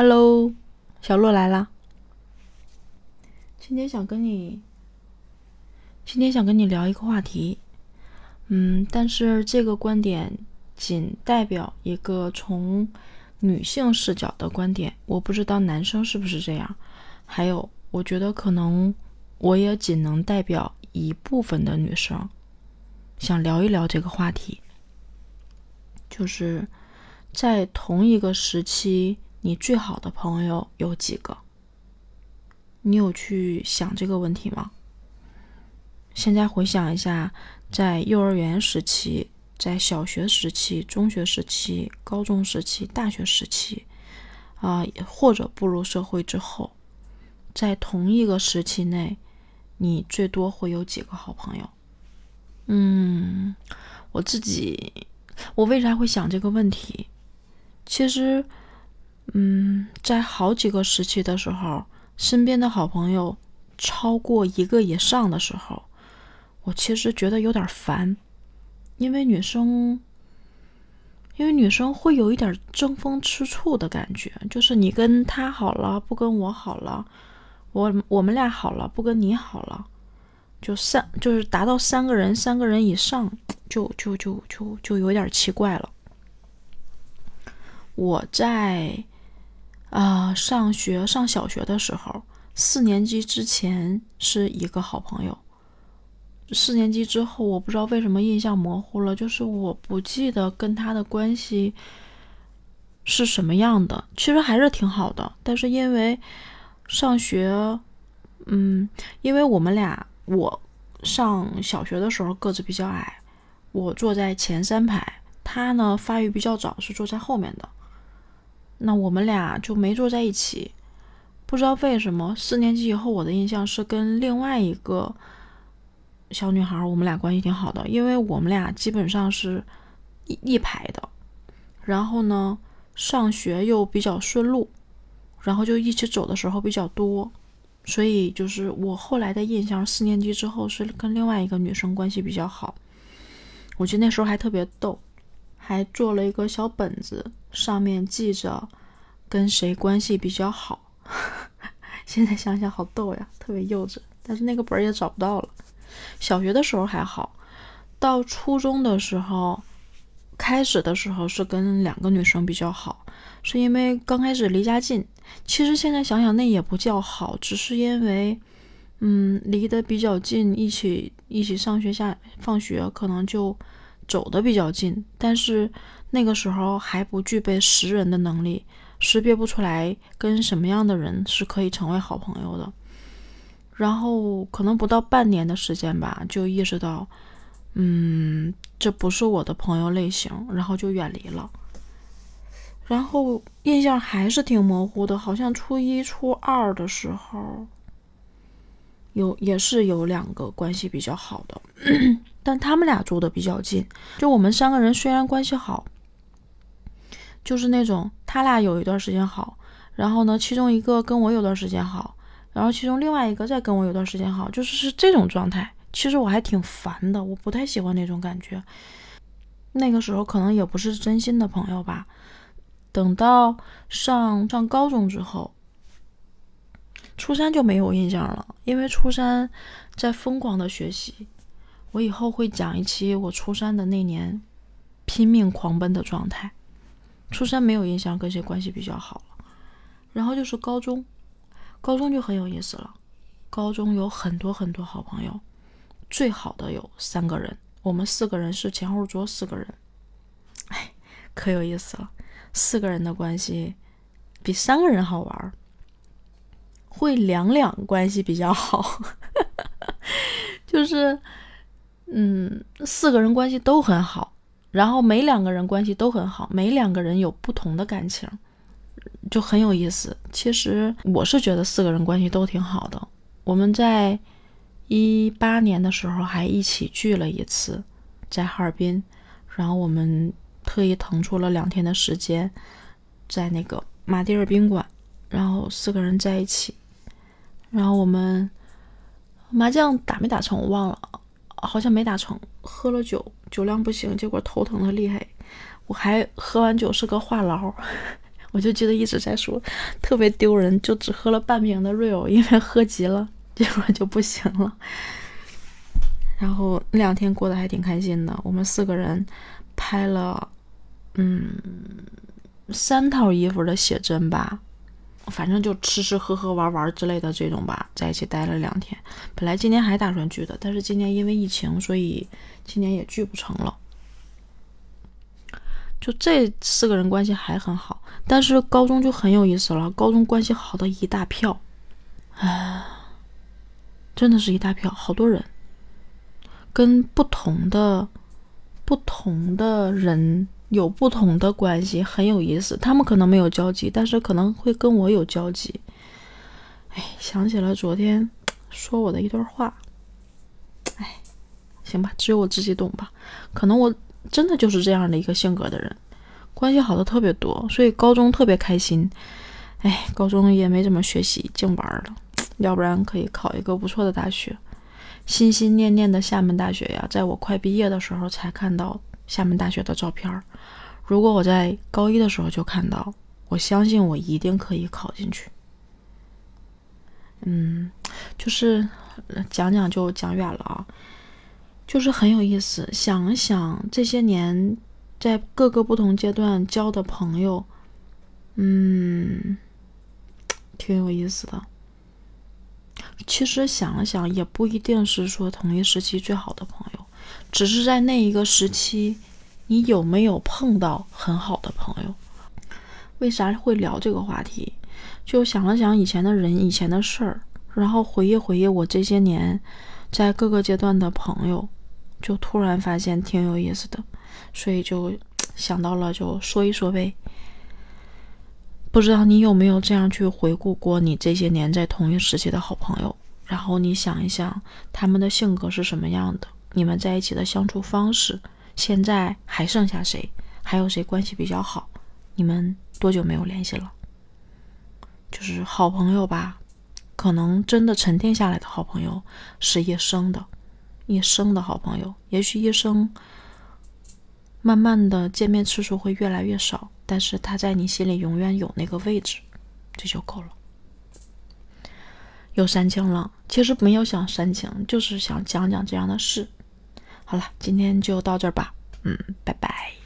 Hello，小洛来啦。今天想跟你，今天想跟你聊一个话题，嗯，但是这个观点仅代表一个从女性视角的观点，我不知道男生是不是这样。还有，我觉得可能我也仅能代表一部分的女生，想聊一聊这个话题，就是在同一个时期。你最好的朋友有几个？你有去想这个问题吗？现在回想一下，在幼儿园时期、在小学时期、中学时期、高中时期、大学时期，啊，或者步入社会之后，在同一个时期内，你最多会有几个好朋友？嗯，我自己，我为啥会想这个问题？其实。嗯，在好几个时期的时候，身边的好朋友超过一个以上的时候，我其实觉得有点烦，因为女生，因为女生会有一点争风吃醋的感觉，就是你跟他好了，不跟我好了，我我们俩好了，不跟你好了，就三就是达到三个人，三个人以上，就就就就就有点奇怪了。我在。啊，上学上小学的时候，四年级之前是一个好朋友。四年级之后，我不知道为什么印象模糊了，就是我不记得跟他的关系是什么样的。其实还是挺好的，但是因为上学，嗯，因为我们俩，我上小学的时候个子比较矮，我坐在前三排，他呢发育比较早，是坐在后面的。那我们俩就没坐在一起，不知道为什么。四年级以后，我的印象是跟另外一个小女孩，我们俩关系挺好的，因为我们俩基本上是一一排的。然后呢，上学又比较顺路，然后就一起走的时候比较多，所以就是我后来的印象，四年级之后是跟另外一个女生关系比较好。我记得那时候还特别逗。还做了一个小本子，上面记着跟谁关系比较好。现在想想好逗呀，特别幼稚。但是那个本儿也找不到了。小学的时候还好，到初中的时候，开始的时候是跟两个女生比较好，是因为刚开始离家近。其实现在想想那也不叫好，只是因为嗯离得比较近，一起一起上学下放学，可能就。走的比较近，但是那个时候还不具备识人的能力，识别不出来跟什么样的人是可以成为好朋友的。然后可能不到半年的时间吧，就意识到，嗯，这不是我的朋友类型，然后就远离了。然后印象还是挺模糊的，好像初一、初二的时候，有也是有两个关系比较好的。但他们俩住的比较近，就我们三个人虽然关系好，就是那种他俩有一段时间好，然后呢，其中一个跟我有段时间好，然后其中另外一个再跟我有段时间好，就是是这种状态。其实我还挺烦的，我不太喜欢那种感觉。那个时候可能也不是真心的朋友吧。等到上上高中之后，初三就没有印象了，因为初三在疯狂的学习。我以后会讲一期我初三的那年拼命狂奔的状态。初三没有印象跟谁关系比较好了，然后就是高中，高中就很有意思了。高中有很多很多好朋友，最好的有三个人，我们四个人是前后桌四个人，哎，可有意思了。四个人的关系比三个人好玩儿，会两两关系比较好，就是。嗯，四个人关系都很好，然后每两个人关系都很好，每两个人有不同的感情，就很有意思。其实我是觉得四个人关系都挺好的。我们在一八年的时候还一起聚了一次，在哈尔滨，然后我们特意腾出了两天的时间，在那个马迭尔宾馆，然后四个人在一起，然后我们麻将打没打成我忘了。好像没打成，喝了酒，酒量不行，结果头疼的厉害。我还喝完酒是个话痨，我就记得一直在说，特别丢人，就只喝了半瓶的 real，因为喝急了，结果就不行了。然后那两天过得还挺开心的，我们四个人拍了，嗯，三套衣服的写真吧，反正就吃吃喝喝玩玩之类的这种吧，在一起待了两天。本来今年还打算聚的，但是今年因为疫情，所以今年也聚不成了。就这四个人关系还很好，但是高中就很有意思了。高中关系好的一大票，啊，真的是一大票，好多人，跟不同的不同的人有不同的关系，很有意思。他们可能没有交集，但是可能会跟我有交集。哎，想起了昨天说我的一段话，哎，行吧，只有我自己懂吧。可能我。真的就是这样的一个性格的人，关系好的特别多，所以高中特别开心。哎，高中也没怎么学习，净玩了，要不然可以考一个不错的大学。心心念念的厦门大学呀，在我快毕业的时候才看到厦门大学的照片。如果我在高一的时候就看到，我相信我一定可以考进去。嗯，就是讲讲就讲远了啊。就是很有意思，想想这些年在各个不同阶段交的朋友，嗯，挺有意思的。其实想了想，也不一定是说同一时期最好的朋友，只是在那一个时期，你有没有碰到很好的朋友？为啥会聊这个话题？就想了想以前的人、以前的事儿，然后回忆回忆我这些年在各个阶段的朋友。就突然发现挺有意思的，所以就想到了就说一说呗。不知道你有没有这样去回顾过你这些年在同一时期的好朋友，然后你想一想他们的性格是什么样的，你们在一起的相处方式，现在还剩下谁，还有谁关系比较好？你们多久没有联系了？就是好朋友吧，可能真的沉淀下来的好朋友是一生的。一生的好朋友，也许一生慢慢的见面次数会越来越少，但是他在你心里永远有那个位置，这就够了。又煽情了，其实没有想煽情，就是想讲讲这样的事。好了今天就到这儿吧。嗯拜拜。